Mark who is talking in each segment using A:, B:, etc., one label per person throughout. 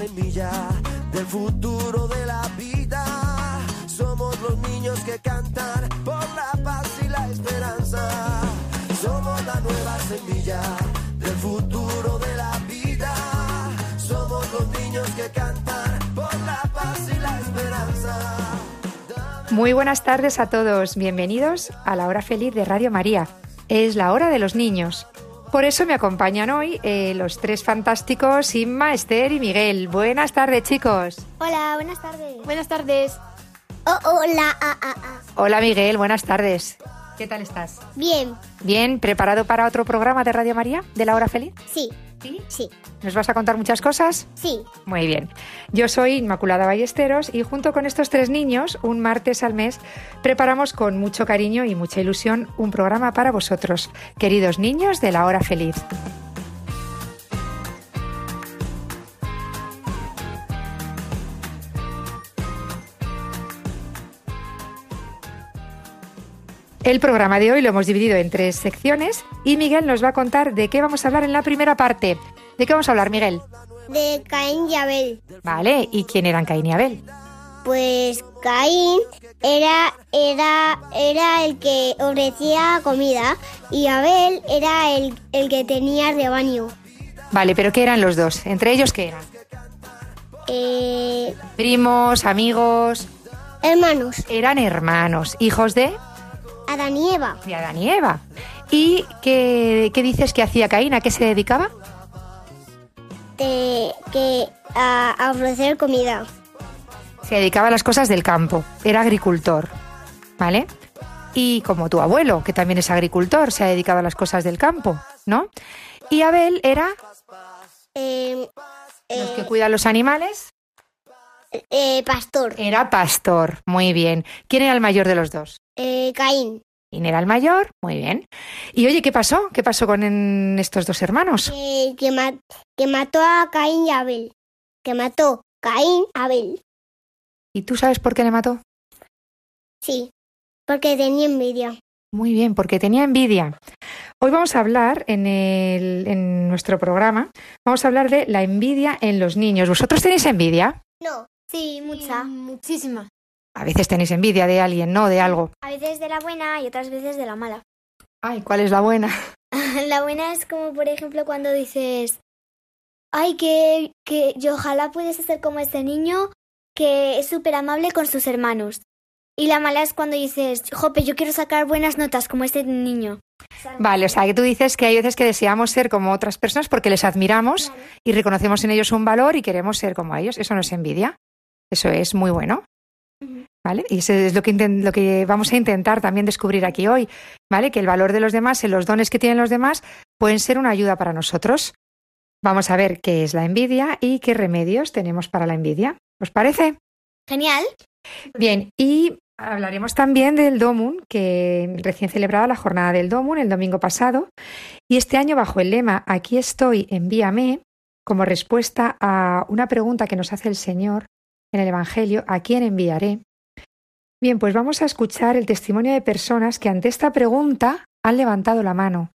A: Semilla del futuro de la vida. Somos los niños que cantan por la paz y la esperanza. Somos la nueva semilla del futuro de la vida. Somos los niños que cantan por la paz y la esperanza.
B: Muy buenas tardes a todos, bienvenidos a la hora feliz de Radio María. Es la hora de los niños. Por eso me acompañan hoy eh, los tres fantásticos Inma, Esther y Miguel. Buenas tardes, chicos.
C: Hola, buenas tardes. Buenas tardes.
D: Oh, hola, ah, ah, ah.
B: Hola, Miguel, buenas tardes. ¿Qué tal estás?
D: Bien,
B: Bien, ¿preparado para otro programa de Radio María, de la hora feliz?
D: sí,
B: Sí.
D: sí,
B: ¿Nos vas a contar muchas cosas?
D: sí.
B: Muy bien. Yo soy Inmaculada Ballesteros y junto con estos tres niños, un martes al mes, preparamos con mucho cariño y mucha ilusión un programa para vosotros, queridos niños de la hora feliz. El programa de hoy lo hemos dividido en tres secciones y Miguel nos va a contar de qué vamos a hablar en la primera parte. ¿De qué vamos a hablar, Miguel?
D: De Caín y Abel.
B: Vale, ¿y quién eran Caín y Abel?
D: Pues Caín era, era, era el que ofrecía comida y Abel era el, el que tenía rebaño.
B: Vale, pero ¿qué eran los dos? ¿Entre ellos qué eran?
D: Eh,
B: Primos, amigos,
D: hermanos,
B: eran hermanos, hijos de,
D: Adán y Eva.
B: de Adán y Eva. ¿Y qué, qué dices que hacía Caín? ¿A qué se dedicaba?
D: De, que a, a ofrecer comida.
B: Se dedicaba a las cosas del campo, era agricultor, ¿vale? Y como tu abuelo, que también es agricultor, se ha dedicado a las cosas del campo, ¿no? Y Abel era
D: Eh,
B: los
D: eh,
B: que cuidan los animales,
D: eh, pastor.
B: era pastor, muy bien. ¿Quién era el mayor de los dos?
D: Eh, Caín.
B: ¿Quién era el mayor? Muy bien. Y oye, ¿qué pasó? ¿Qué pasó con en- estos dos hermanos?
D: que, que, ma- que mató a Caín y Abel. Que mató Caín a Abel.
B: ¿Y tú sabes por qué le mató?
D: Sí, porque tenía envidia.
B: Muy bien, porque tenía envidia. Hoy vamos a hablar en, el- en nuestro programa, vamos a hablar de la envidia en los niños. ¿Vosotros tenéis envidia?
D: No,
C: Sí, mucha. muchísima.
B: A veces tenéis envidia de alguien, ¿no? De algo.
C: A veces de la buena y otras veces de la mala.
B: Ay, ¿cuál es la buena?
C: la buena es como, por ejemplo, cuando dices, ay, que, que yo ojalá pudiese ser como este niño que es súper amable con sus hermanos. Y la mala es cuando dices, jope, yo quiero sacar buenas notas como este niño.
B: Vale, o sea, que tú dices que hay veces que deseamos ser como otras personas porque les admiramos y reconocemos en ellos un valor y queremos ser como ellos. Eso no es envidia. Eso es muy bueno. ¿Vale? Y eso es lo que, inten- lo que vamos a intentar también descubrir aquí hoy, ¿vale? Que el valor de los demás, en los dones que tienen los demás, pueden ser una ayuda para nosotros. Vamos a ver qué es la envidia y qué remedios tenemos para la envidia. ¿Os parece?
C: Genial.
B: Bien, y hablaremos también del Domun, que recién celebraba la jornada del Domun el domingo pasado, y este año bajo el lema Aquí estoy, envíame, como respuesta a una pregunta que nos hace el Señor en el Evangelio, ¿a quién enviaré? Bien, pues vamos a escuchar el testimonio de personas que ante esta pregunta han levantado la mano.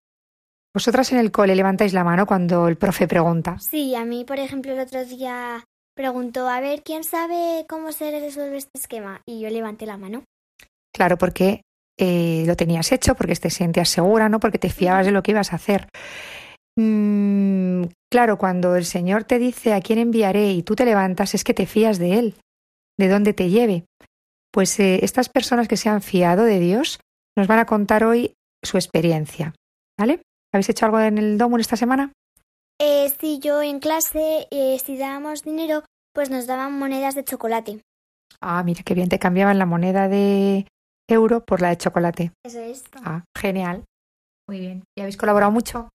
B: Vosotras en el cole levantáis la mano cuando el profe pregunta.
C: Sí, a mí, por ejemplo, el otro día preguntó, a ver, ¿quién sabe cómo se resuelve este esquema? Y yo levanté la mano.
B: Claro, porque eh, lo tenías hecho, porque te sentías segura, ¿no? Porque te fiabas de lo que ibas a hacer. Mm, claro, cuando el Señor te dice a quién enviaré y tú te levantas, es que te fías de Él, de dónde te lleve. Pues eh, estas personas que se han fiado de Dios nos van a contar hoy su experiencia. ¿Vale? ¿Habéis hecho algo en el Domun esta semana?
C: Eh, sí, yo en clase, eh, si dábamos dinero, pues nos daban monedas de chocolate.
B: Ah, mira qué bien, te cambiaban la moneda de euro por la de chocolate.
C: Eso es.
B: Ah, genial. Muy bien. ¿Y habéis colaborado mucho?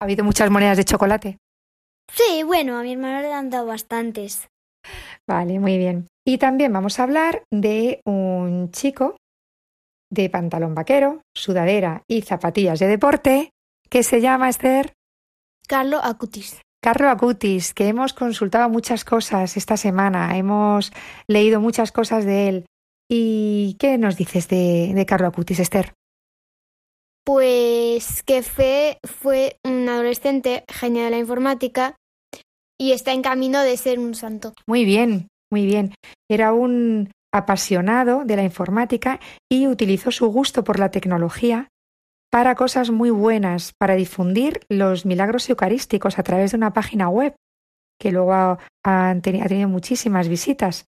B: ¿Ha habido muchas monedas de chocolate?
C: Sí, bueno, a mi hermano le han dado bastantes.
B: Vale, muy bien. Y también vamos a hablar de un chico de pantalón vaquero, sudadera y zapatillas de deporte que se llama Esther
C: Carlo Acutis.
B: Carlo Acutis, que hemos consultado muchas cosas esta semana, hemos leído muchas cosas de él. ¿Y qué nos dices de, de Carlo Acutis, Esther?
E: Pues que Fe fue un adolescente genio de la informática y está en camino de ser un santo.
B: Muy bien, muy bien. Era un apasionado de la informática y utilizó su gusto por la tecnología para cosas muy buenas, para difundir los milagros eucarísticos a través de una página web que luego ha, ha tenido muchísimas visitas.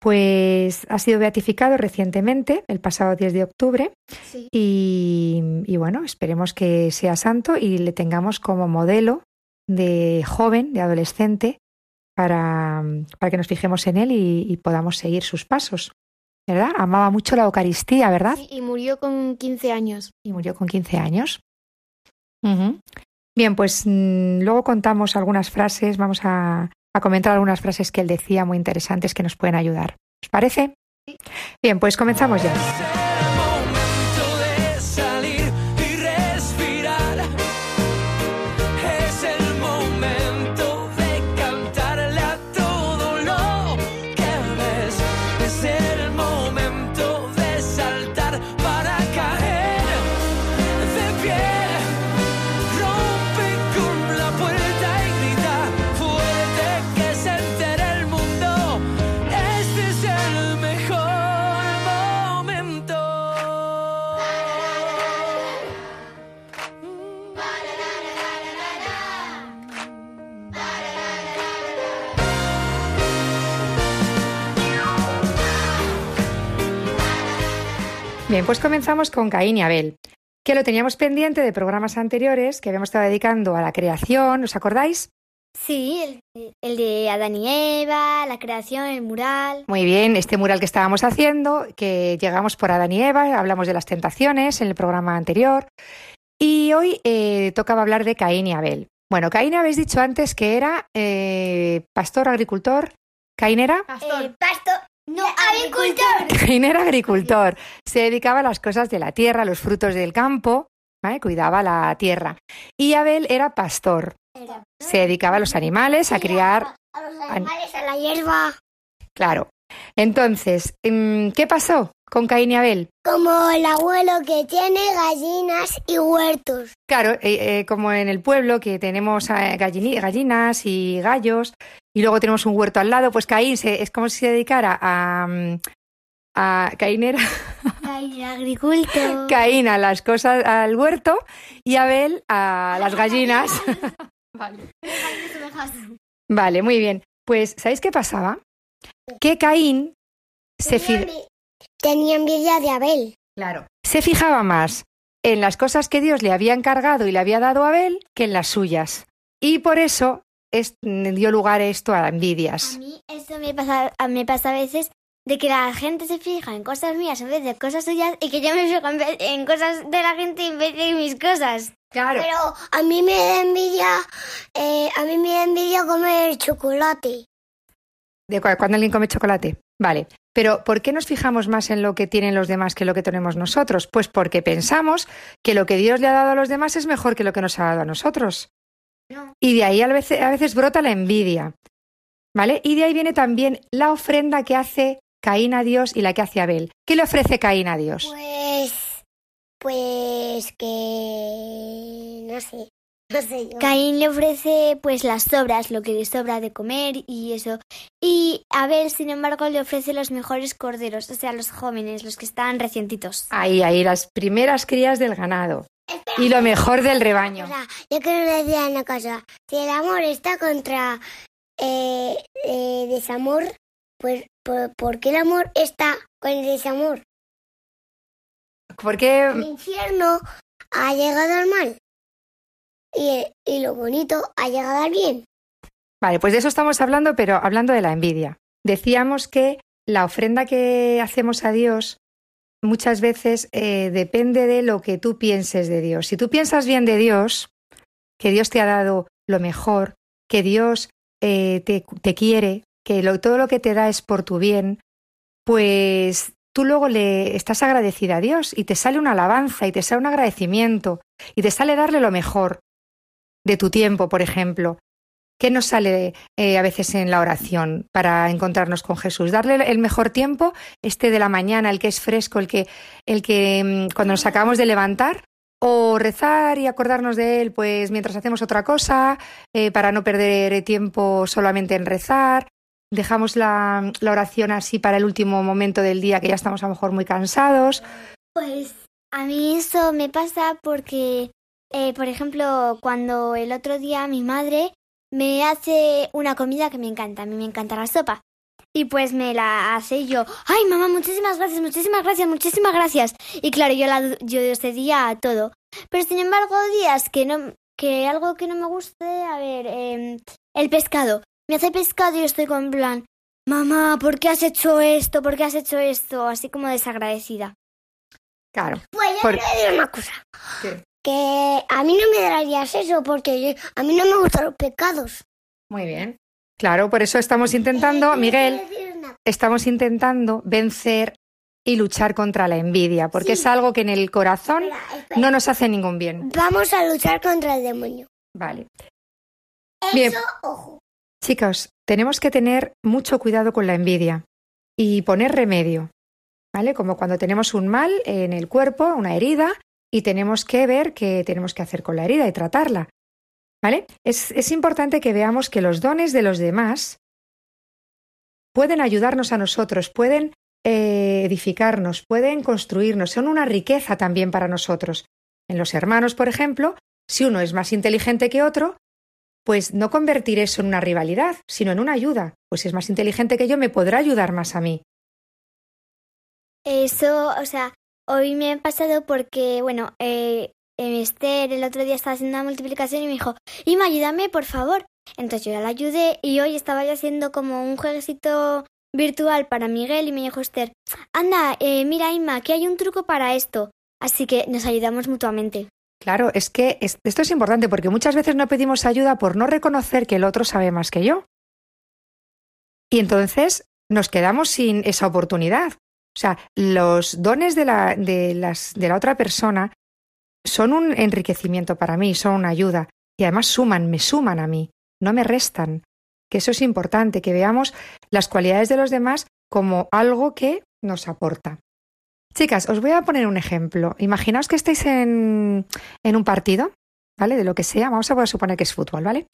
B: Pues ha sido beatificado recientemente, el pasado 10 de octubre,
E: Sí.
B: y, y bueno, esperemos que sea santo y le tengamos como modelo de joven, de adolescente, para, para que nos fijemos en él y, y podamos seguir sus pasos. ¿Verdad? Amaba mucho la Eucaristía, ¿verdad?
E: Y murió con 15 años.
B: Y murió con 15 años. Bien, pues mm, luego contamos algunas frases, vamos a, a comentar algunas frases que él decía muy interesantes que nos pueden ayudar. ¿Os parece? Bien, pues comenzamos ya. Bien, pues comenzamos con Caín y Abel, que lo teníamos pendiente de programas anteriores que habíamos estado dedicando a la creación, ¿os acordáis?
C: Sí, el, el de Adán y Eva, la creación, el mural.
B: Muy bien, este mural que estábamos haciendo, que llegamos por Adán y Eva, hablamos de las tentaciones en el programa anterior, y hoy eh, tocaba hablar de Caín y Abel. Bueno, Caín habéis dicho antes que era eh, pastor, agricultor. Caín era,
C: Eh, pasto, no, agricultor.
B: Caín era agricultor. Se dedicaba a las cosas de la tierra, a los frutos del campo, ¿vale? cuidaba la tierra. Y Abel era pastor. Se dedicaba a los animales, a criar
D: A los animales, a la hierba.
B: Claro. Entonces, mm, ¿qué pasó con Caín y Abel?
D: Como el abuelo que tiene gallinas y huertos.
B: Claro, eh, eh, como en el pueblo que tenemos eh, gallinas y gallos y luego tenemos un huerto al lado, pues Caín se- es como si se dedicara a... mm, a Caín era
C: Ay, agricultor.
B: Caín a las cosas al huerto y Abel a las gallinas. Vale, muy bien. Pues, ¿sabéis qué pasaba? Que Caín se,
D: Tenía envi- Tenía envidia de Abel.
B: Claro. Se fijaba más en las cosas que Dios le había encargado y le había dado a Abel que en las suyas. Y por eso es- dio lugar esto a
C: A
B: envidias.
C: mí eso me pasa, a- me pasa a veces de que la gente se fija en cosas mías en vez de cosas suyas y que yo me fijo en, vez- en cosas de la gente en vez de mis cosas.
B: Claro.
D: Pero a mí me da envidia, eh, a mí me da envidia comer chocolate.
B: De cu- cuando alguien come chocolate. Vale. Pero ¿por qué nos fijamos más en lo que tienen los demás que lo que tenemos nosotros? Pues porque pensamos que lo que Dios le ha dado a los demás es mejor que lo que nos ha dado a nosotros.
C: No.
B: Y de ahí a veces, brota la envidia. ¿Vale? Y de ahí viene también la ofrenda que hace Caín a Dios y la que hace Abel. ¿Qué le ofrece Caín a Dios?
D: Pues, pues que no sé.
C: Caín le ofrece pues las sobras, lo que le sobra de comer y eso. Y Abel, sin embargo, le ofrece los mejores corderos, o sea, los jóvenes, los que están recientitos.
B: Ahí, ahí, las primeras crías del ganado. Y lo mejor del rebaño.
D: O sea, yo quiero decir una cosa. Si el amor está contra eh, eh, desamor, pues por, ¿por qué el amor está con el desamor? El
B: Porque
D: infierno ha llegado al mal y, y lo bonito ha llegado al bien.
B: Vale, pues de eso estamos hablando, pero hablando de la envidia. Decíamos que la ofrenda que hacemos a Dios muchas veces eh, depende de lo que tú pienses de Dios. Si tú piensas bien de Dios, que Dios te ha dado lo mejor, que Dios eh, te, te quiere, que lo- todo lo que te da es por tu bien, pues tú luego le estás agradecida a Dios y te sale una alabanza y te sale un agradecimiento y te sale darle lo mejor de tu tiempo, por ejemplo. ¿Qué nos sale eh, a veces en la oración para encontrarnos con Jesús? Darle el mejor tiempo, este de la mañana, el que es fresco, el que, el que mm, cuando nos acabamos de levantar, o rezar y acordarnos de él, pues mientras hacemos otra cosa, eh, para no perder tiempo solamente en rezar. Dejamos la, la oración así para el último momento del día que ya estamos a lo mejor muy cansados.
C: Pues a mí eso me pasa porque, eh, por ejemplo, cuando el otro día mi madre me hace una comida que me encanta, a mí me encanta la sopa. Y pues me la hace y yo, ay mamá, muchísimas gracias, muchísimas gracias, muchísimas gracias. Y claro, yo la yo cedía a todo. Pero sin embargo, días que no, que algo que no me guste, a ver, em, el pescado. Me hace pescado y yo estoy con plan, mamá, ¿por qué has hecho esto? ¿Por qué has hecho esto? Así como desagradecida.
B: Claro.
D: Pues
B: Por-
D: voy a decir una cosa.
B: ¿Qué?
D: Que a mí no me darías eso porque yo- a mí no me gustan los pecados.
B: Muy bien. Claro, por eso estamos intentando,
D: Eh,
B: Miguel, estamos intentando vencer y luchar contra la envidia, porque
D: Sí.
B: es algo que en el corazón
D: Espera, espera.
B: no nos hace ningún bien.
D: Vamos a luchar contra el demonio.
B: Vale.
D: Eso,
B: Bien.
D: ojo.
B: Chicos, tenemos que tener mucho cuidado con la envidia y poner remedio, ¿vale? Como cuando tenemos un mal en el cuerpo, una herida, y tenemos que ver qué tenemos que hacer con la herida y tratarla, ¿vale? Es, es importante que veamos que los dones de los demás pueden ayudarnos a nosotros, pueden eh, edificarnos, pueden construirnos, son una riqueza también para nosotros. En los hermanos, por ejemplo, si uno es más inteligente que otro, pues no convertir eso en una rivalidad, sino en una ayuda. Pues si es más inteligente que yo, me podrá ayudar más a mí.
C: Eso, o sea, hoy me ha pasado porque, bueno, eh, eh, Esther el otro día estaba haciendo una multiplicación y me dijo, Ima, ayúdame, por favor. Entonces yo ya la ayudé y hoy estaba yo haciendo como un jueguecito virtual para Miguel y me dijo Esther, anda, eh, mira, Ima, que hay un truco para esto. Así que nos ayudamos mutuamente.
B: Claro, es que es- esto es importante porque muchas veces no pedimos ayuda por no reconocer que el otro sabe más que yo. Y entonces nos quedamos sin esa oportunidad. O sea, los dones de la, de las, de la otra persona son un enriquecimiento para mí, son una ayuda. Y además suman, me suman a mí, no me restan. Que eso es importante, que veamos las cualidades de los demás como algo que nos aporta. Chicas, os voy a poner un ejemplo. Imaginaos que estáis en, en un partido, ¿vale? De lo que sea. Vamos a suponer que es fútbol, ¿vale?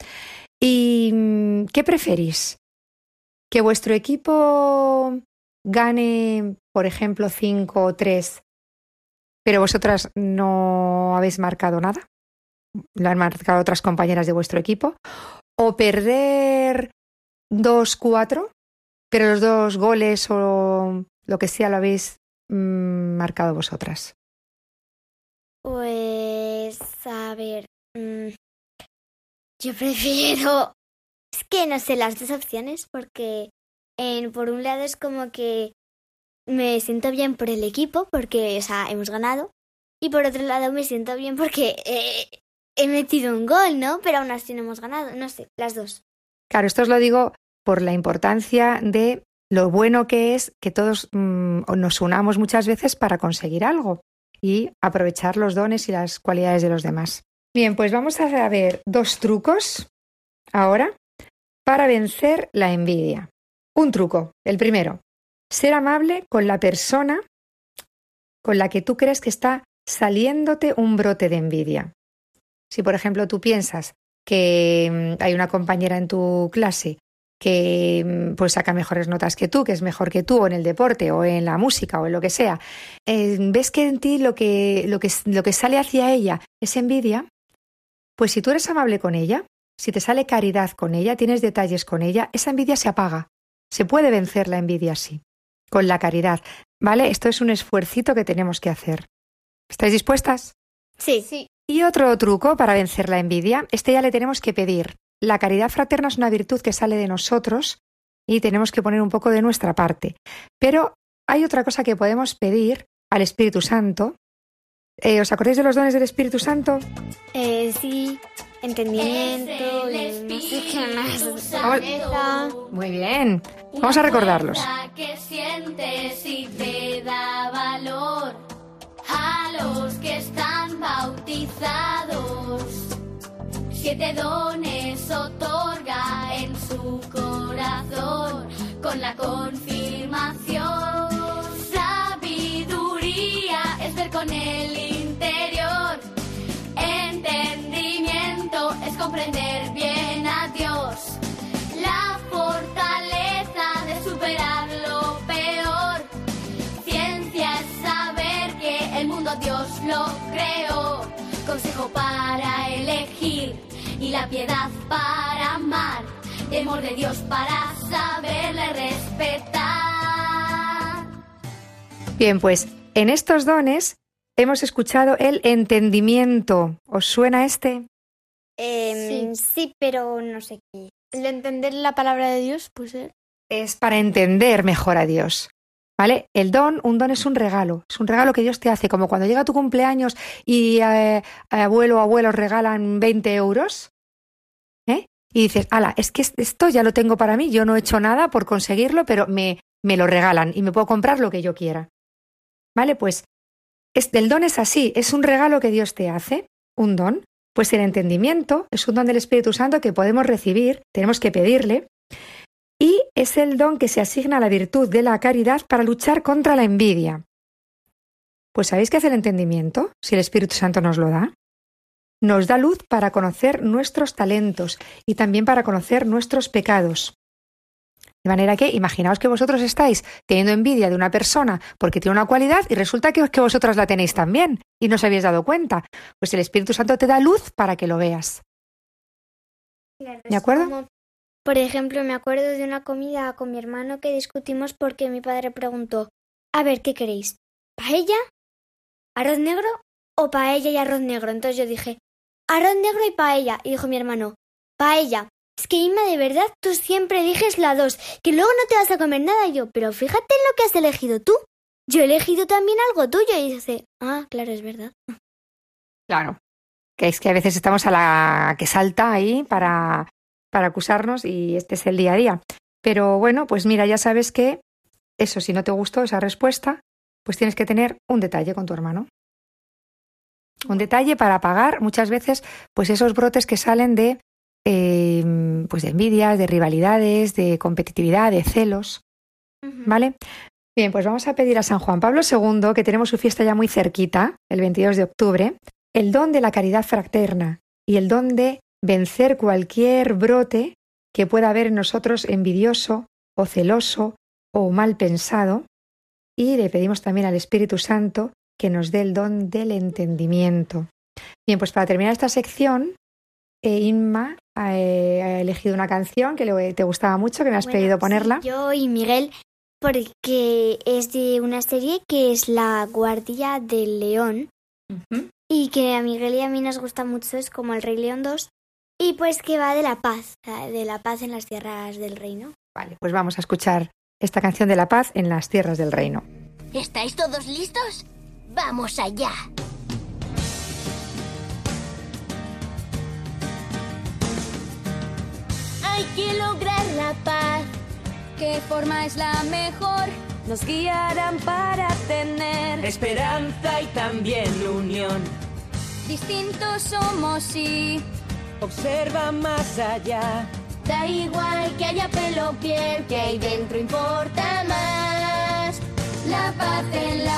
B: ¿Y mm, qué preferís? ¿Que vuestro equipo gane, por ejemplo, 5 o 3, pero vosotras no habéis marcado nada? ¿Lo han marcado otras compañeras de vuestro equipo? ¿O perder 2-4, pero los dos goles o lo que sea lo habéis mm, marcado vosotras?
C: Pues, a ver, mm, yo prefiero... Es que no sé las dos opciones porque por un lado es como que me siento bien por el equipo porque, o sea, hemos ganado. Y por otro lado me siento bien porque eh, he metido un gol, ¿no? Pero aún así no hemos ganado. No sé, las dos.
B: Claro, esto os lo digo por la importancia de lo bueno que es que todos mm, nos unamos muchas veces para conseguir algo y aprovechar los dones y las cualidades de los demás. Bien, pues vamos a ver dos trucos ahora para vencer la envidia. Un truco, el primero, ser amable con la persona con la que tú crees que está saliéndote un brote de envidia. Si, por ejemplo, tú piensas que mm, hay una compañera en tu clase que mm, pues saca mejores notas que tú, que es mejor que tú o en el deporte o en la música o en lo que sea, eh, ves que en ti lo que, lo, que, lo que sale hacia ella es envidia, pues si tú eres amable con ella, si te sale caridad con ella, tienes detalles con ella, esa envidia se apaga. Se puede vencer la envidia así, con la caridad. ¿Vale? Esto es un esfuercito que tenemos que hacer. ¿Estáis dispuestas?
C: Sí. Sí.
B: Y otro truco para vencer la envidia, este ya le tenemos que pedir. la caridad fraterna es una virtud que sale de nosotros y tenemos que poner un poco de nuestra parte. Pero hay otra cosa que podemos pedir al Espíritu Santo. Eh, ¿Os acordáis de los dones del Espíritu Santo?
E: Eh, sí, entendimiento, y no sé qué más. Cabeza.
B: Muy bien. Vamos a recordarlos.
F: que sientes y te da valor a los que están bautizados. Siete dones otorga en su corazón con la confirmación. Consejo para elegir y la piedad para amar. Temor de Dios para saberle respetar.
B: Bien, pues en estos dones hemos escuchado el entendimiento. ¿Os suena este?
C: Em, sí. pero no sé qué.
E: El de entender la palabra de Dios, pues eh,
B: Es para entender mejor a Dios. ¿Vale? El don, un don es un regalo, es un regalo que Dios te hace, como cuando llega tu cumpleaños y eh, abuelo o abuelos regalan 20 euros, ¿eh? Y dices, ala, es que esto ya lo tengo para mí, yo no he hecho nada por conseguirlo, pero me, me lo regalan y me puedo comprar lo que yo quiera. ¿Vale? Pues es, el don es así, es un regalo que Dios te hace, un don. Pues el entendimiento es un don del Espíritu Santo que podemos recibir, tenemos que pedirle, y es el don que se asigna a la virtud de la caridad para luchar contra la envidia. Pues ¿sabéis qué hace el entendimiento? Si el Espíritu Santo nos lo da. Nos da luz para conocer nuestros talentos y también para conocer nuestros pecados. De manera que imaginaos que vosotros estáis teniendo envidia de una persona porque tiene una cualidad y resulta que, que vosotras la tenéis también y no os habéis dado cuenta. Pues el Espíritu Santo te da luz para que lo veas. ¿De acuerdo?
C: Como, por ejemplo, me acuerdo de una comida con mi hermano que discutimos porque mi padre preguntó, a ver, ¿qué queréis? ¿Paella? ¿Arroz negro? ¿O paella y arroz negro? Entonces yo dije, arroz negro y paella. Y dijo mi hermano, paella. Es que Inma, de verdad, tú siempre eliges la dos, que luego no te vas a comer nada. Y yo, pero fíjate en lo que has elegido tú. Yo he elegido también algo tuyo. Y dice, ah, claro, es verdad.
B: Claro. Que es que a veces estamos a la que salta ahí para, para acusarnos y este es el día a día. Pero bueno, pues mira, ya sabes que eso, si no te gustó esa respuesta, pues tienes que tener un detalle con tu hermano. Un detalle para pagar muchas veces pues esos brotes que salen de eh, pues de envidias, de rivalidades, de competitividad, de celos. ¿Vale? Bien, pues vamos a pedir a San Juan Pablo II, que tenemos su fiesta ya muy cerquita, el 22 de octubre, el don de la caridad fraterna y el don de vencer cualquier brote que pueda haber en nosotros envidioso o celoso o mal pensado. Y le pedimos también al Espíritu Santo que nos dé el don del entendimiento. Bien, pues para terminar esta sección, eh, Inma ha, eh, ha elegido una canción que le- te gustaba mucho, que me has
C: Bueno,
B: pedido
C: sí,
B: ponerla.
C: yo y Miguel, porque es de una serie que es La Guardia del León y que a Miguel y a mí nos gusta mucho, es como El Rey León 2 y pues que va de la paz, de la paz en las tierras del reino.
B: Vale, pues vamos a escuchar esta canción de la paz en las tierras del reino.
D: ¿Estáis todos listos? ¡Vamos allá!
F: Hay que lograr la paz. ¿Qué forma es la mejor? Nos guiarán para tener.
G: Esperanza y también unión.
F: Distintos somos y
G: Observa más allá.
F: da igual que haya pelo o piel, que hay dentro importa más. La paz en las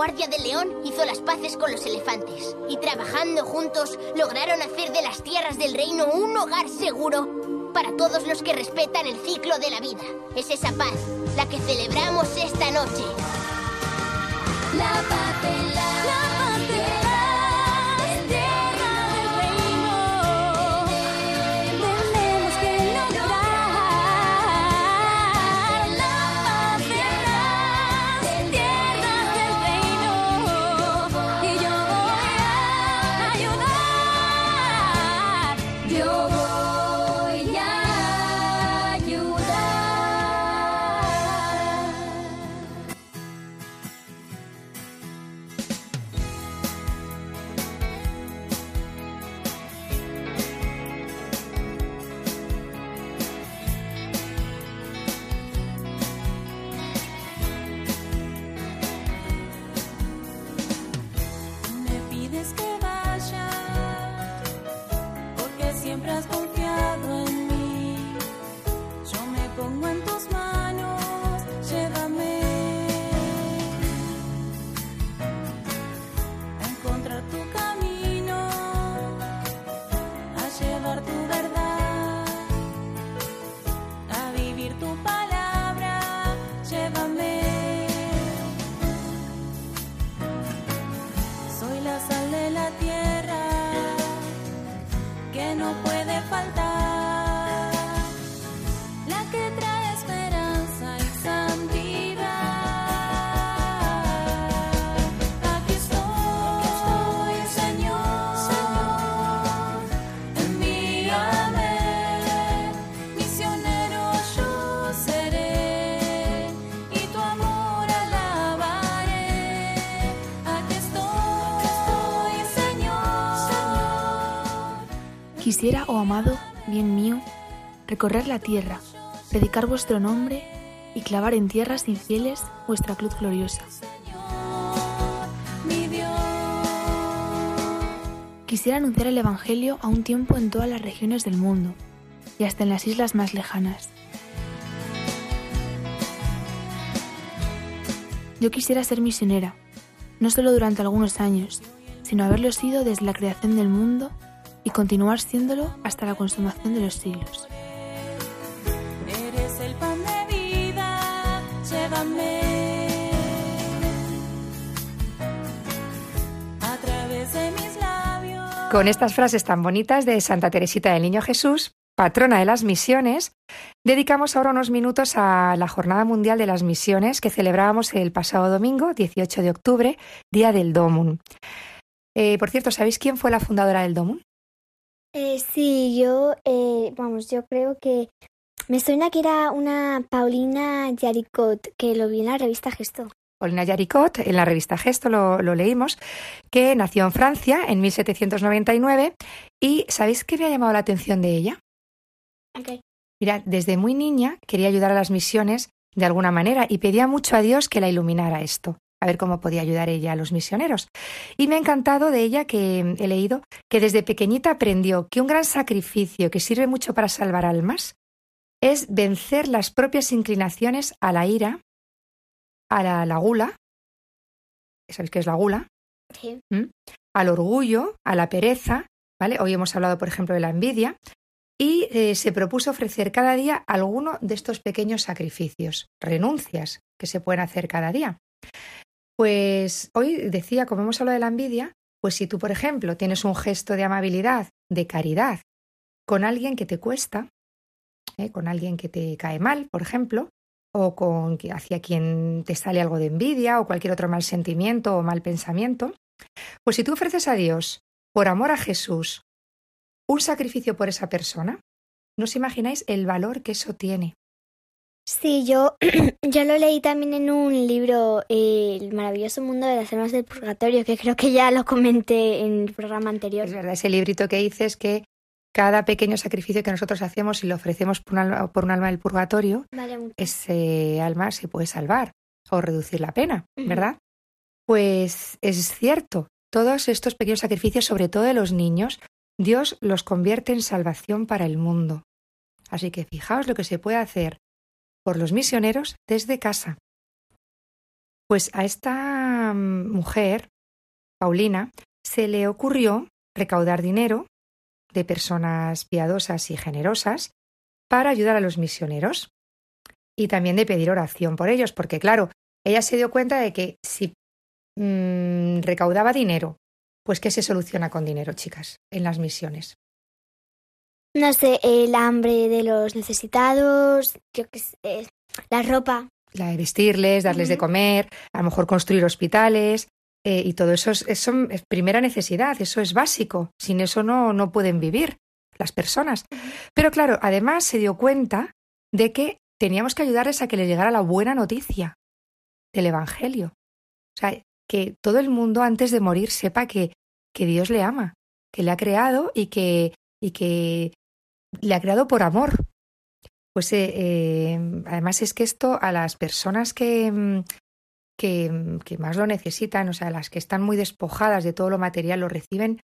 D: Guardia de León, hizo las paces con los elefantes. Y trabajando juntos, lograron hacer de las tierras del reino un hogar seguro
H: para todos los que respetan el ciclo de la vida. Es esa paz la que celebramos esta noche.
F: La paz la,
I: Quisiera, oh amado, bien mío, recorrer la tierra, predicar vuestro nombre y clavar en tierras infieles vuestra cruz gloriosa. Quisiera anunciar el Evangelio a un tiempo en todas las regiones del mundo y hasta en las islas más lejanas. Yo quisiera ser misionera, no solo durante algunos años, sino haberlo sido desde la creación del mundo y continuar siéndolo hasta la consumación de los siglos.
J: Eres el pan de vida, llévame a través de mis labios.
B: Con estas frases tan bonitas de Santa Teresita del Niño Jesús, patrona de las misiones, dedicamos ahora unos minutos a la Jornada Mundial de las Misiones que celebrábamos el pasado domingo, 18 de octubre, Día del Domun. Eh, por cierto, ¿sabéis quién fue la fundadora del Domun?
C: Eh, sí, yo, eh, vamos, yo creo que me suena que era una Paulina Yaricot, que lo vi en la revista Gesto.
B: Paulina Yaricot, en la revista Gesto lo, lo leímos, que nació en Francia en 1799 y ¿sabéis qué me ha llamado la atención de ella? Mira, desde muy niña quería ayudar a las misiones de alguna manera y pedía mucho a Dios que la iluminara esto, a ver cómo podía ayudar ella a los misioneros. Y me ha encantado de ella que he leído que desde pequeñita aprendió que un gran sacrificio que sirve mucho para salvar almas es vencer las propias inclinaciones a la ira, a la, la gula, ¿sabéis qué es la gula?
C: Sí.
B: ¿Mm? Al orgullo, a la pereza, ¿vale? Hoy hemos hablado, por ejemplo, de la envidia, y eh, se propuso ofrecer cada día alguno de estos pequeños sacrificios, renuncias que se pueden hacer cada día. Pues hoy decía, como hemos hablado de la envidia, pues si tú, por ejemplo, tienes un gesto de amabilidad, de caridad, con alguien que te cuesta, ¿eh? con alguien que te cae mal, por ejemplo, o con hacia quien te sale algo de envidia o cualquier otro mal sentimiento o mal pensamiento, pues si tú ofreces a Dios, por amor a Jesús, un sacrificio por esa persona, ¿no os imagináis el valor que eso tiene?
C: Sí, yo, yo lo leí también en un libro, eh, El maravilloso mundo de las almas del purgatorio, que creo que ya lo comenté en el programa anterior.
B: Es verdad, ese librito que dices que cada pequeño sacrificio que nosotros hacemos y lo ofrecemos por un alma, por un alma del purgatorio,
C: Vale
B: ese alma se puede salvar o reducir la pena. ¿verdad? Pues es cierto, todos estos pequeños sacrificios, sobre todo de los niños, Dios los convierte en salvación para el mundo. Así que fijaos lo que se puede hacer por los misioneros desde casa. Pues a esta mm, mujer, Paulina, se le ocurrió recaudar dinero de personas piadosas y generosas para ayudar a los misioneros y también de pedir oración por ellos, porque claro, ella se dio cuenta de que si mm, recaudaba dinero, pues ¿qué se soluciona con dinero, chicas, en las misiones?
C: No sé, el hambre de los necesitados, yo qué sé, la ropa.
B: La de vestirles, darles de comer, a lo mejor construir hospitales, eh, y todo eso es, eso es primera necesidad, eso es básico. Sin eso no, no pueden vivir las personas. Pero claro, además se dio cuenta de que teníamos que ayudarles a que les llegara la buena noticia del Evangelio. O sea, que todo el mundo antes de morir sepa que, que Dios le ama, que le ha creado y que, y que le ha creado por amor. Pues eh, eh, además es que esto a las personas que, mm, mm, que, más lo necesitan, o sea, las que están muy despojadas de todo lo material, lo reciben,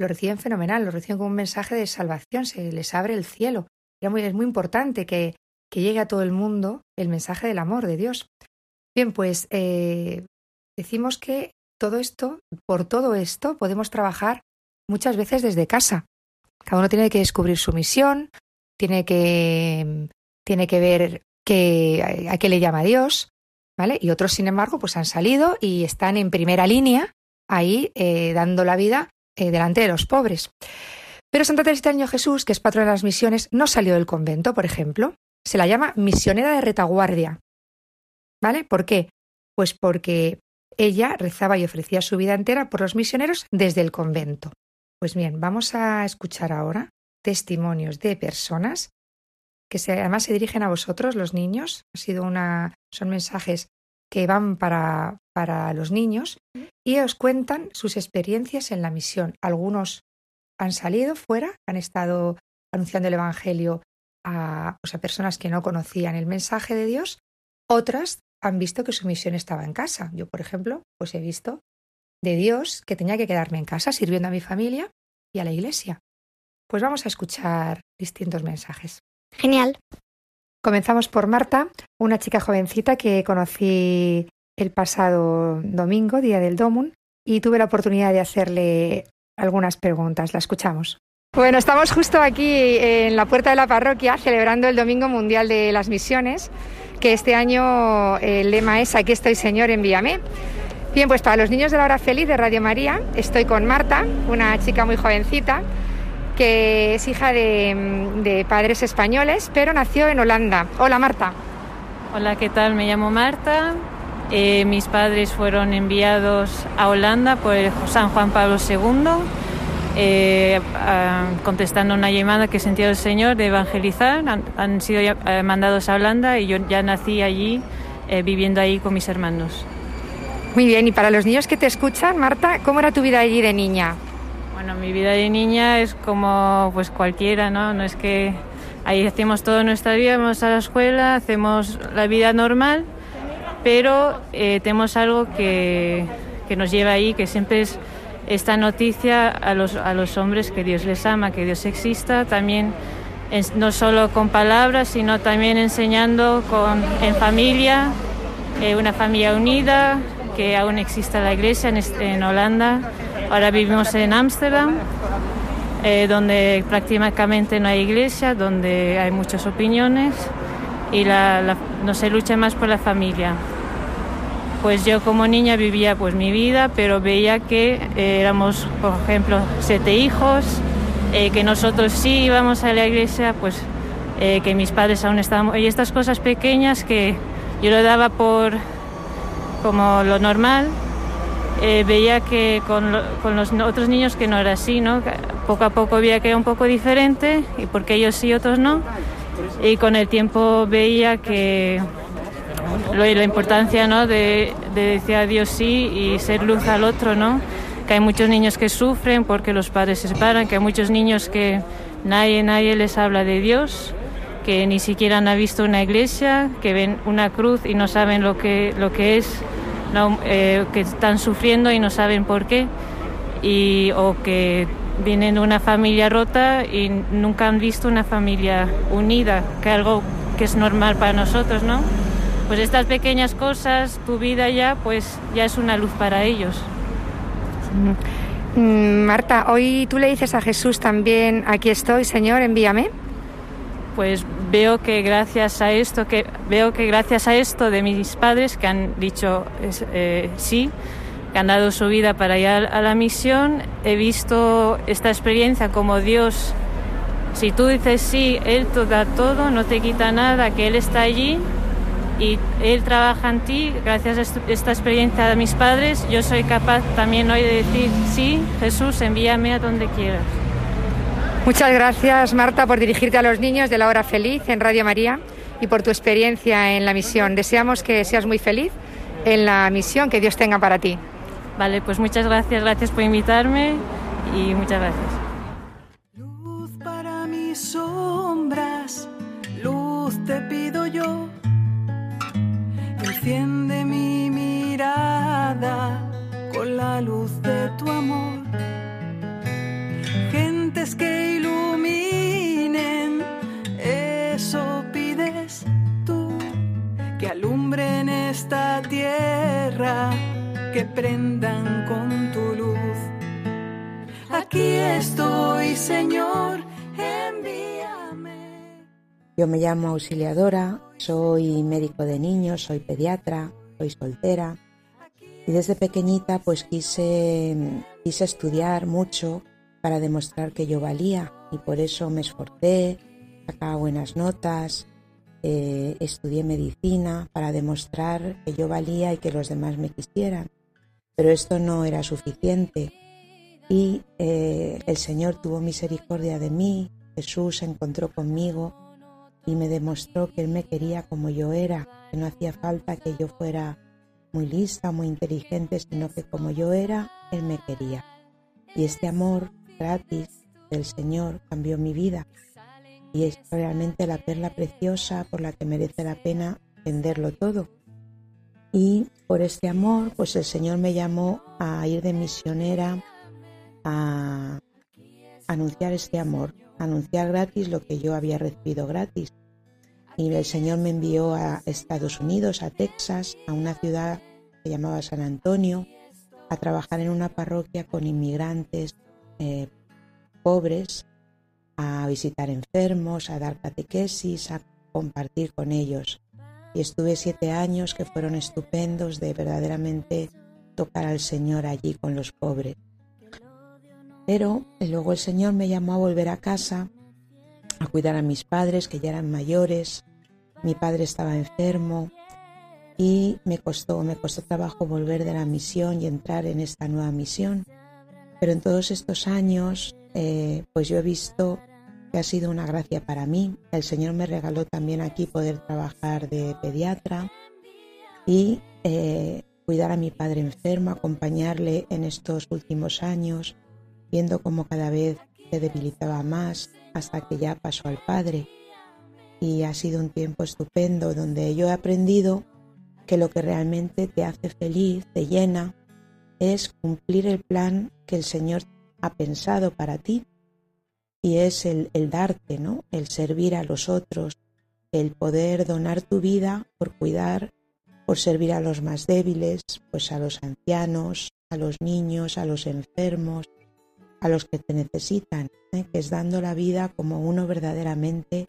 B: lo reciben fenomenal, lo reciben como un mensaje de salvación, se les abre el cielo. Es muy importante que, que llegue a todo el mundo el mensaje del amor de Dios. Bien, pues eh, decimos que todo esto, por todo esto, podemos trabajar muchas veces desde casa. Cada uno tiene que descubrir su misión, tiene que, tiene que ver a qué le llama Dios, ¿vale? Y otros, sin embargo, pues han salido y están en primera línea ahí eh, dando la vida eh, delante de los pobres. Pero Santa Teresita del Niño Jesús, que es patrona de las misiones, no salió del convento, por ejemplo. Se la llama misionera de retaguardia. ¿Vale? ¿Por qué? Pues porque ella rezaba y ofrecía su vida entera por los misioneros desde el convento. Pues bien, vamos a escuchar ahora testimonios de personas que se, además se dirigen a vosotros, los niños. Ha sido una, son mensajes que van para, para los niños y os cuentan sus experiencias en la misión. Algunos han salido fuera, han estado anunciando el Evangelio a, pues, a personas que no conocían el mensaje de Dios. Otras han visto que su misión estaba en casa. Yo, por ejemplo, pues he visto de Dios que tenía que quedarme en casa sirviendo a mi familia y a la iglesia. Pues vamos a escuchar distintos mensajes.
C: Genial.
B: Comenzamos por Marta, una chica jovencita que conocí el pasado domingo, día del Domun, y tuve la oportunidad de hacerle algunas preguntas. La escuchamos. Bueno, estamos justo aquí en la puerta de la parroquia celebrando el Domingo Mundial de las Misiones, que este año el lema es Aquí estoy Señor, envíame. Bien, pues para los niños de la hora feliz de Radio María, estoy con Marta, una chica muy jovencita, que es hija de, padres españoles, pero nació en Holanda. Hola Marta.
K: Hola, ¿qué tal? Me llamo Marta. Eh, mis padres fueron enviados a Holanda por San Juan Pablo II, eh, a, contestando una llamada que sentía el Señor de evangelizar. Han, sido eh, mandados a Holanda y yo ya nací allí, viviendo ahí con mis hermanos.
B: Muy bien, y para los niños que te escuchan, Marta, ¿cómo era tu vida allí de niña?
K: Bueno, mi vida de niña es como pues cualquiera, ¿no? No es que ahí hacemos toda nuestra vida, vamos a la escuela, hacemos la vida normal, pero eh, tenemos algo que, que, nos lleva ahí, que siempre es esta noticia a los, a los hombres que Dios les ama, que Dios exista, también no solo con palabras, sino también enseñando con, en familia, eh, una familia unida, que aún exista la iglesia en, en Holanda. Ahora vivimos en Ámsterdam, eh, donde prácticamente no hay iglesia, donde hay muchas opiniones y la, la, no se lucha más por la familia. Pues yo como niña vivía pues mi vida, pero veía que eh, éramos, por ejemplo, siete hijos, eh, que nosotros sí íbamos a la iglesia, pues eh, que mis padres aún estaban... Y estas cosas pequeñas que yo lo daba por como lo normal, eh, veía que con, lo, con, los otros niños que no era así, ¿no? Poco a poco veía que era un poco diferente y porque ellos sí, otros no. Y con el tiempo veía que lo, la importancia, ¿no? De, de decir a Dios sí y ser luz al otro, ¿no? Que hay muchos niños que sufren porque los padres se separan, que hay muchos niños que nadie, nadie les habla de Dios, que ni siquiera han visto una iglesia, que ven una cruz y no saben lo que, lo que es no, eh, que están sufriendo y no saben por qué, y, o que vienen de una familia rota y nunca han visto una familia unida, que algo que es normal para nosotros, ¿no? Pues estas pequeñas cosas, tu vida ya, pues ya es una luz para ellos.
B: Mm, Marta, hoy tú le dices a Jesús también, aquí estoy, Señor, envíame.
K: Pues veo que gracias a esto, que veo que gracias a esto de mis padres que han dicho eh, sí, que han dado su vida para ir a la misión, he visto esta experiencia como Dios, si tú dices sí, Él te da todo, no te quita nada, que Él está allí y Él trabaja en ti, gracias a esta experiencia de mis padres, yo soy capaz también hoy de decir sí, Jesús, envíame a donde quieras.
B: Muchas gracias, Marta, por dirigirte a los niños de la hora feliz en Radio María y por tu experiencia en la misión. Deseamos que seas muy feliz en la misión que Dios tenga para ti.
K: Vale, pues muchas gracias, gracias por invitarme y muchas gracias.
J: Que alumbren esta tierra, que prendan con tu luz. Aquí estoy, Señor, envíame.
L: Yo me llamo Auxiliadora, soy médico de niños, soy pediatra, soy soltera y desde pequeñita pues quise, quise estudiar mucho para demostrar que yo valía y por eso me esforcé, sacaba buenas notas, eh, estudié medicina para demostrar que yo valía y que los demás me quisieran. Pero esto no era suficiente y eh, el Señor tuvo misericordia de mí, Jesús se encontró conmigo y me demostró que Él me quería como yo era, que no hacía falta que yo fuera muy lista, muy inteligente, sino que como yo era, Él me quería. Y este amor gratis del Señor cambió mi vida y es realmente la perla preciosa por la que merece la pena venderlo todo. Y por este amor, pues el Señor me llamó a ir de misionera a anunciar este amor, anunciar gratis lo que yo había recibido gratis. Y el Señor me envió a Estados Unidos, a Texas, a una ciudad que llamaba San Antonio, a trabajar en una parroquia con inmigrantes eh, pobres, a visitar enfermos, a dar catequesis, a compartir con ellos. Y estuve siete años que fueron estupendos de verdaderamente tocar al Señor allí con los pobres. Pero luego el Señor me llamó a volver a casa, a cuidar a mis padres que ya eran mayores. Mi padre estaba enfermo y me costó, me costó trabajo volver de la misión y entrar en esta nueva misión. Pero en todos estos años, eh, pues yo he visto que ha sido una gracia para mí. El Señor me regaló también aquí poder trabajar de pediatra y eh, cuidar a mi padre enfermo, acompañarle en estos últimos años, viendo cómo cada vez se debilitaba más hasta que ya pasó al Padre. Y ha sido un tiempo estupendo donde yo he aprendido que lo que realmente te hace feliz, te llena, es cumplir el plan que el Señor ha pensado para ti. Y es el, el darte, ¿no? El servir a los otros, el poder donar tu vida por cuidar, por servir a los más débiles, pues a los ancianos, a los niños, a los enfermos, a los que te necesitan, ¿eh? que es dando la vida como uno verdaderamente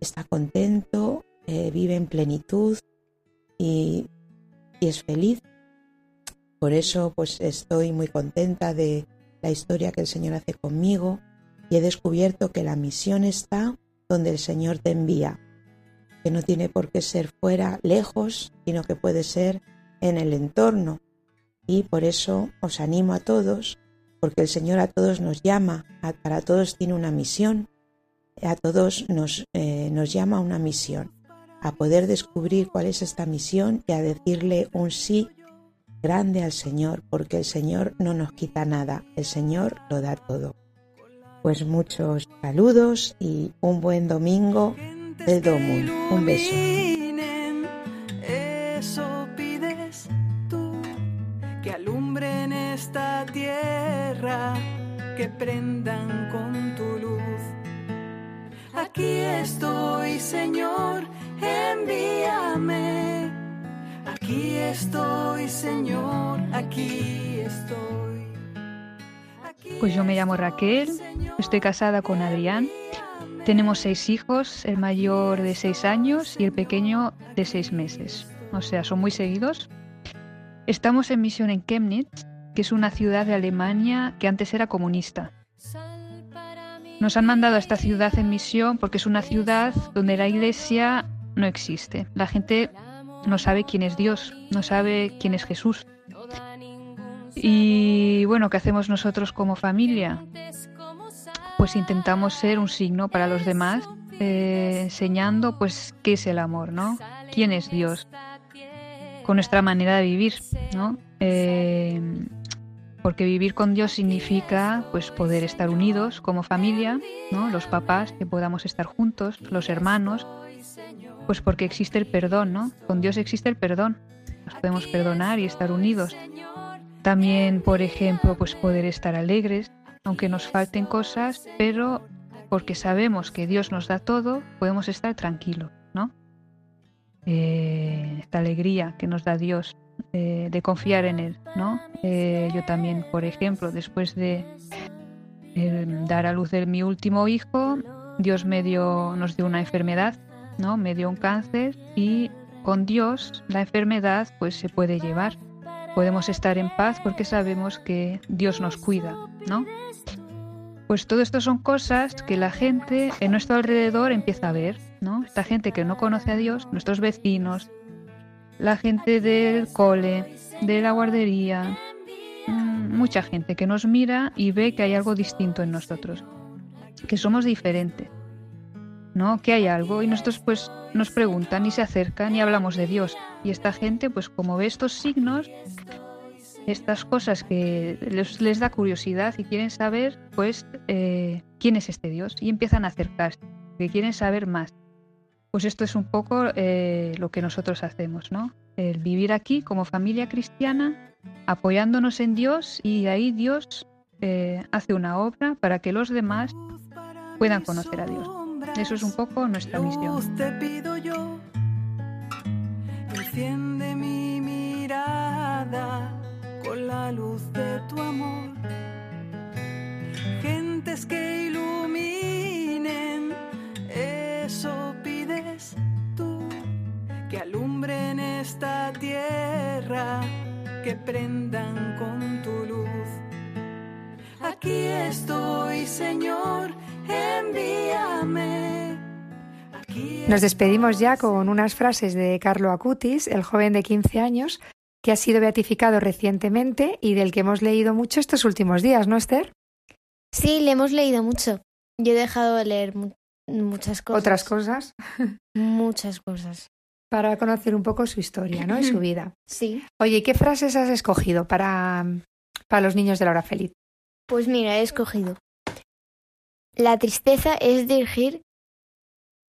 L: está contento, eh, vive en plenitud y, y es feliz. Por eso pues estoy muy contenta de la historia que el Señor hace conmigo y he descubierto que la misión está donde el Señor te envía, que no tiene por qué ser fuera, lejos, sino que puede ser en el entorno. Y por eso os animo a todos porque el Señor a todos nos llama, a, para todos tiene una misión, a todos nos, eh, nos llama una misión, a poder descubrir cuál es esta misión y a decirle un sí grande al Señor, porque el Señor no nos quita nada, el Señor lo da todo. Pues muchos saludos y un buen domingo del Domun. Un beso.
J: Eso pides tú, que alumbren esta tierra, que prendan con tu luz. Aquí estoy, Señor, envíame. Aquí estoy, Señor, aquí estoy.
M: Pues yo me llamo Raquel, estoy casada con Adrián, Tenemos seis hijos, el mayor de seis años y el pequeño de seis meses. O sea, son muy seguidos. Estamos en misión en Chemnitz, que es una ciudad de Alemania que antes era comunista. Nos han mandado a esta ciudad en misión porque es una ciudad donde la iglesia no existe. La gente no sabe quién es Dios, no sabe quién es Jesús. Y bueno, ¿qué hacemos nosotros como familia? Pues intentamos ser un signo para los demás, eh, enseñando pues qué es el amor, ¿no? ¿Quién es Dios? Con nuestra manera de vivir, ¿no? Eh, porque vivir con Dios significa pues poder estar unidos como familia, ¿no? Los papás, que podamos estar juntos, los hermanos, pues porque existe el perdón, ¿no? Con Dios existe el perdón. Nos podemos perdonar y estar unidos. También, por ejemplo, pues poder estar alegres, aunque nos falten cosas, pero porque sabemos que Dios nos da todo, podemos estar tranquilos, ¿no? Eh, esta alegría que nos da Dios eh, de confiar en Él, ¿no? Eh, yo también, por ejemplo, después de eh, dar a luz de mi último hijo, Dios me dio, nos dio una enfermedad, ¿no? Me dio un cáncer y con Dios la enfermedad pues se puede llevar. Podemos estar en paz porque sabemos que Dios nos cuida, ¿no? Pues todo esto son cosas que la gente en nuestro alrededor empieza a ver, ¿no? Esta gente que no conoce a Dios, nuestros vecinos, la gente del cole, de la guardería, mm, mucha gente que nos mira y ve que hay algo distinto en nosotros, que somos diferentes, ¿no? Que hay algo y nosotros pues nos preguntan y se acercan y hablamos de Dios. Y esta gente pues como ve estos signos, estas cosas que les, les da curiosidad y quieren saber pues eh, quién es este Dios y empiezan a acercarse, que quieren saber más. Pues esto es un poco eh, lo que nosotros hacemos, ¿no? El vivir aquí como familia cristiana, apoyándonos en Dios y ahí Dios eh, hace una obra para que los demás puedan conocer a Dios. Eso es un poco nuestra misión.
J: Luz te pido yo, enciende mi mirada con la luz de tu amor. Gentes que iluminen, eso pides tú, que alumbren esta tierra, que prendan con tu luz. Aquí estoy, Señor, envíame.
B: Nos despedimos ya con unas frases de Carlo Acutis, el joven de 15 años, que ha sido beatificado recientemente y del que hemos leído mucho estos últimos días, ¿no, Esther?
E: Sí, le hemos leído mucho. Yo he dejado de leer mu- muchas cosas.
B: Otras cosas.
E: Muchas cosas.
B: Para conocer un poco su historia, ¿no? Y su vida.
E: Sí.
B: Oye, ¿qué frases has escogido para, para los niños de la hora feliz?
E: Pues mira, he escogido. La tristeza es dirigir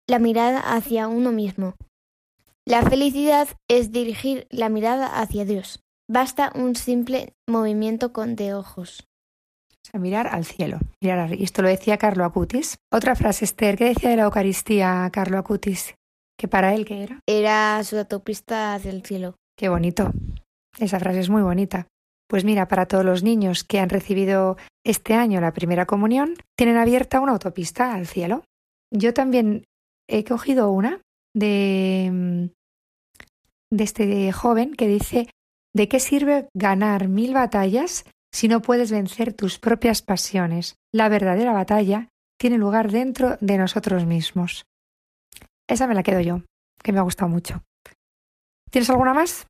E: la mirada hacia uno mismo. La felicidad es dirigir la mirada hacia Dios. Basta un simple movimiento con de ojos.
B: O sea, mirar al cielo. Mirar. Y esto lo decía Carlo Acutis. Otra frase, Esther, ¿qué decía de la Eucaristía Carlo Acutis? ¿Que para él qué era?
E: Era su autopista hacia el cielo.
B: Qué bonito. Esa frase es muy bonita. Pues mira, para todos los niños que han recibido este año la primera comunión, tienen abierta una autopista al cielo. Yo también he cogido una de, mm, de este joven que dice, ¿de qué sirve ganar mil batallas si no puedes vencer tus propias pasiones? La verdadera batalla tiene lugar dentro de nosotros mismos. Esa me la quedo yo, que me ha gustado mucho. ¿Tienes alguna más?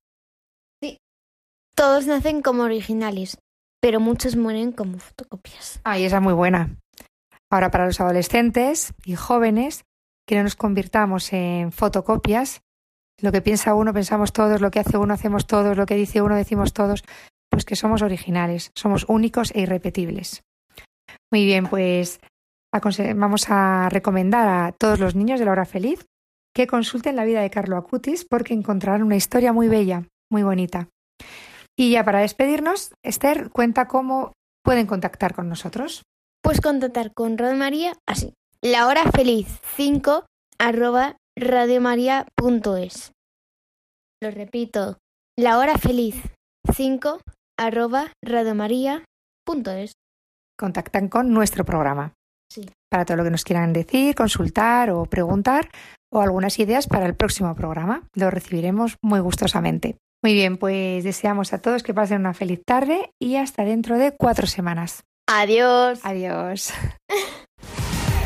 E: Todos nacen como originales, pero muchos mueren como fotocopias.
B: Ay, esa es muy buena. Ahora para los adolescentes y jóvenes, que no nos convirtamos en fotocopias. Lo que piensa uno, pensamos todos, lo que hace uno, hacemos todos, lo que dice uno, decimos todos. Pues que somos originales, somos únicos e irrepetibles. Muy bien, pues vamos a recomendar a todos los niños de la hora feliz que consulten la vida de Carlo Acutis porque encontrarán una historia muy bella, muy bonita. Y ya para despedirnos, Esther cuenta cómo pueden contactar con nosotros.
E: Puedes contactar con Radio María así. La hora feliz 5 arroba radiomaria.es. Lo repito. La hora feliz 5 arroba radiomaria.es.
B: Contactan con nuestro programa.
C: Sí.
B: para todo lo que nos quieran decir, consultar o preguntar o algunas ideas para el próximo programa. Lo recibiremos muy gustosamente. Muy bien, pues deseamos a todos que pasen una feliz tarde y hasta dentro de cuatro semanas.
E: Adiós.
B: Adiós.